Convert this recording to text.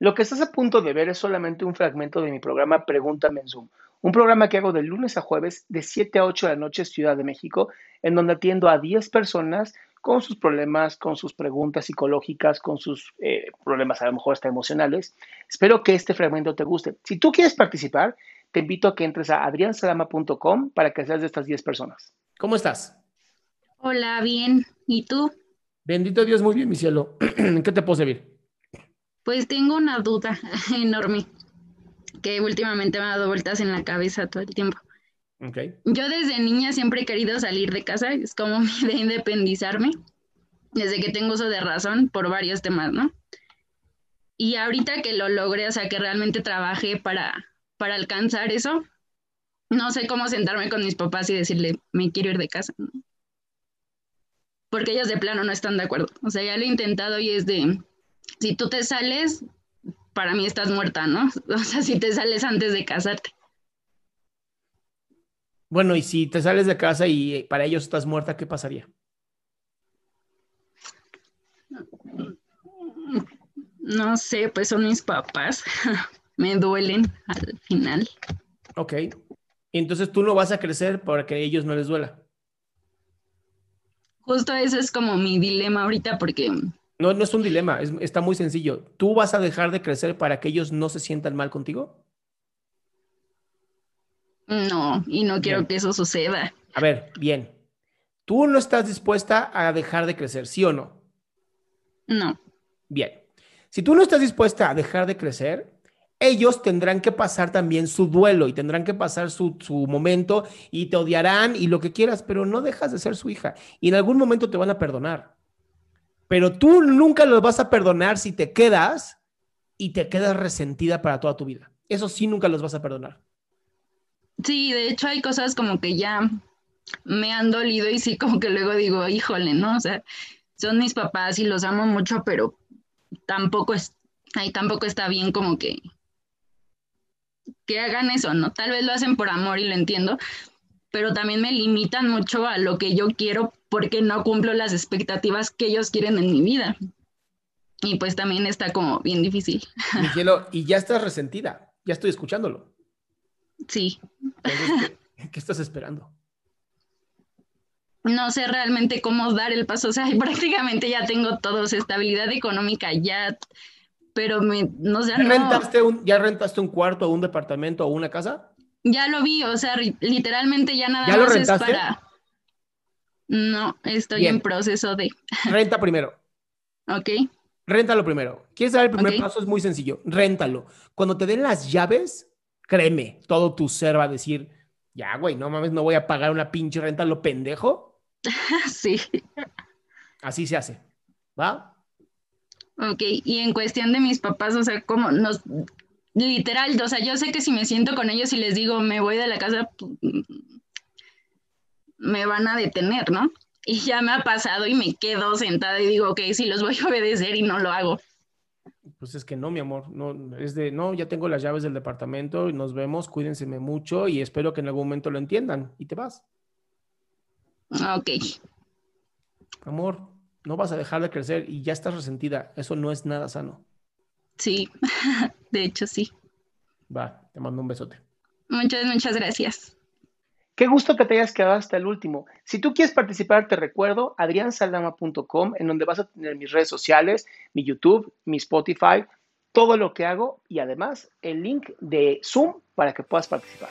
Lo que estás a punto de ver es solamente un fragmento de mi programa Pregúntame en Zoom, un programa que hago de lunes a jueves de 7 a 8 de la noche Ciudad de México, en donde atiendo a 10 personas con sus problemas, con sus preguntas psicológicas, con sus eh, problemas a lo mejor hasta emocionales. Espero que este fragmento te guste. Si tú quieres participar, te invito a que entres a adriansalama.com para que seas de estas 10 personas. ¿Cómo estás? Hola, bien. ¿Y tú? Bendito Dios, muy bien, mi cielo. ¿En qué te puedo servir? Pues tengo una duda enorme que últimamente me ha dado vueltas en la cabeza todo el tiempo. Okay. Yo desde niña siempre he querido salir de casa, es como mi de independizarme, desde que tengo uso de razón por varios temas, ¿no? Y ahorita que lo logré, o sea, que realmente trabajé para, para alcanzar eso, no sé cómo sentarme con mis papás y decirle, me quiero ir de casa, ¿no? Porque ellos de plano no están de acuerdo. O sea, ya lo he intentado y es de, si tú te sales, para mí estás muerta, ¿no? O sea, si te sales antes de casarte. Bueno, y si te sales de casa y para ellos estás muerta, ¿qué pasaría? No sé, pues son mis papás. Me duelen al final. Ok. Entonces tú no vas a crecer para que a ellos no les duela. Justo eso es como mi dilema ahorita porque no, no es un dilema, está muy sencillo. ¿Tú vas a dejar de crecer para que ellos no se sientan mal contigo? No, y no quiero que eso suceda. A ver, bien. ¿Tú no estás dispuesta a dejar de crecer, sí o no? No. Bien. Si tú no estás dispuesta a dejar de crecer, ellos tendrán que pasar también su duelo y tendrán que pasar su, su, momento y te odiarán y lo que quieras, pero no dejas de ser su hija y en algún momento te van a perdonar pero tú nunca los vas a perdonar si te quedas y te quedas resentida para toda tu vida. Eso sí, nunca los vas a perdonar. Sí, de hecho hay cosas como que ya me han dolido y sí, como que luego digo, híjole, ¿no? O sea, son mis papás y los amo mucho, pero tampoco es, ahí tampoco está bien como que que hagan eso, ¿no? Tal vez lo hacen por amor y lo entiendo, pero también me limitan mucho a lo que yo quiero porque no cumplo las expectativas que ellos quieren en mi vida. Y pues también está como bien difícil. Y ya estás resentida, ya estoy escuchándolo. Sí. ¿qué, estás esperando? No sé realmente cómo dar el paso, o sea, prácticamente ya tengo todo, estabilidad económica ya, pero me, no sé. ¿Ya, rentaste un, ¿Ya rentaste un cuarto o un departamento o una casa? Ya lo vi, o sea, literalmente ya nada más es para. No, estoy en proceso de. Renta primero. ok. Réntalo primero. ¿Quieres dar el primer paso? Es muy sencillo. Réntalo. Cuando te den las llaves, créeme, todo tu ser va a decir, ya, güey, no mames, no voy a pagar una pinche renta, lo pendejo. sí. Así se hace. ¿Va? Ok, y en cuestión de mis papás, o sea, como nos literal, o sea, yo sé que si me siento con ellos y les digo, me voy de la casa, pues, me van a detener, ¿no? Y ya me ha pasado y me quedo sentada y digo, ok, si los voy a obedecer y no lo hago. Pues es que no, mi amor, no, es de, no, ya tengo las llaves del departamento y nos vemos, cuídense mucho y espero que en algún momento lo entiendan y te vas. Ok. Amor, no vas a dejar de crecer y ya estás resentida, eso no es nada sano. Sí, de hecho sí. Va, te mando un besote. Muchas, muchas gracias. Qué gusto que te hayas quedado hasta el último. Si tú quieres participar, te recuerdo adriansaldama.com, en donde vas a tener mis redes sociales, mi YouTube, mi Spotify, todo lo que hago y además el link de Zoom para que puedas participar.